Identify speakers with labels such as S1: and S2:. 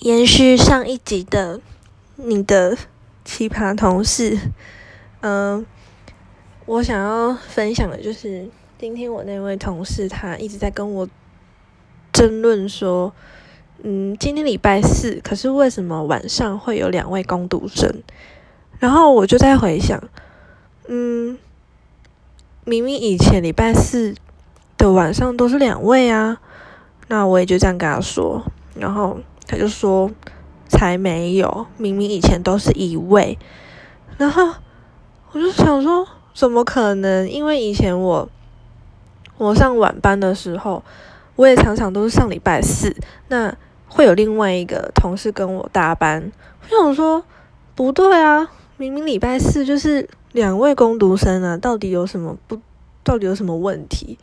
S1: 延续上一集的你的奇葩同事，嗯，我想要分享的就是今天我那位同事，他一直在跟我争论说，嗯，今天礼拜四，可是为什么晚上会有两位攻读生？然后我就在回想，嗯，明明以前礼拜四的晚上都是两位啊，那我也就这样跟他说，然后。他就说：“才没有，明明以前都是一位。”然后我就想说：“怎么可能？因为以前我我上晚班的时候，我也常常都是上礼拜四，那会有另外一个同事跟我搭班。我想说，不对啊，明明礼拜四就是两位工读生啊，到底有什么不？到底有什么问题？”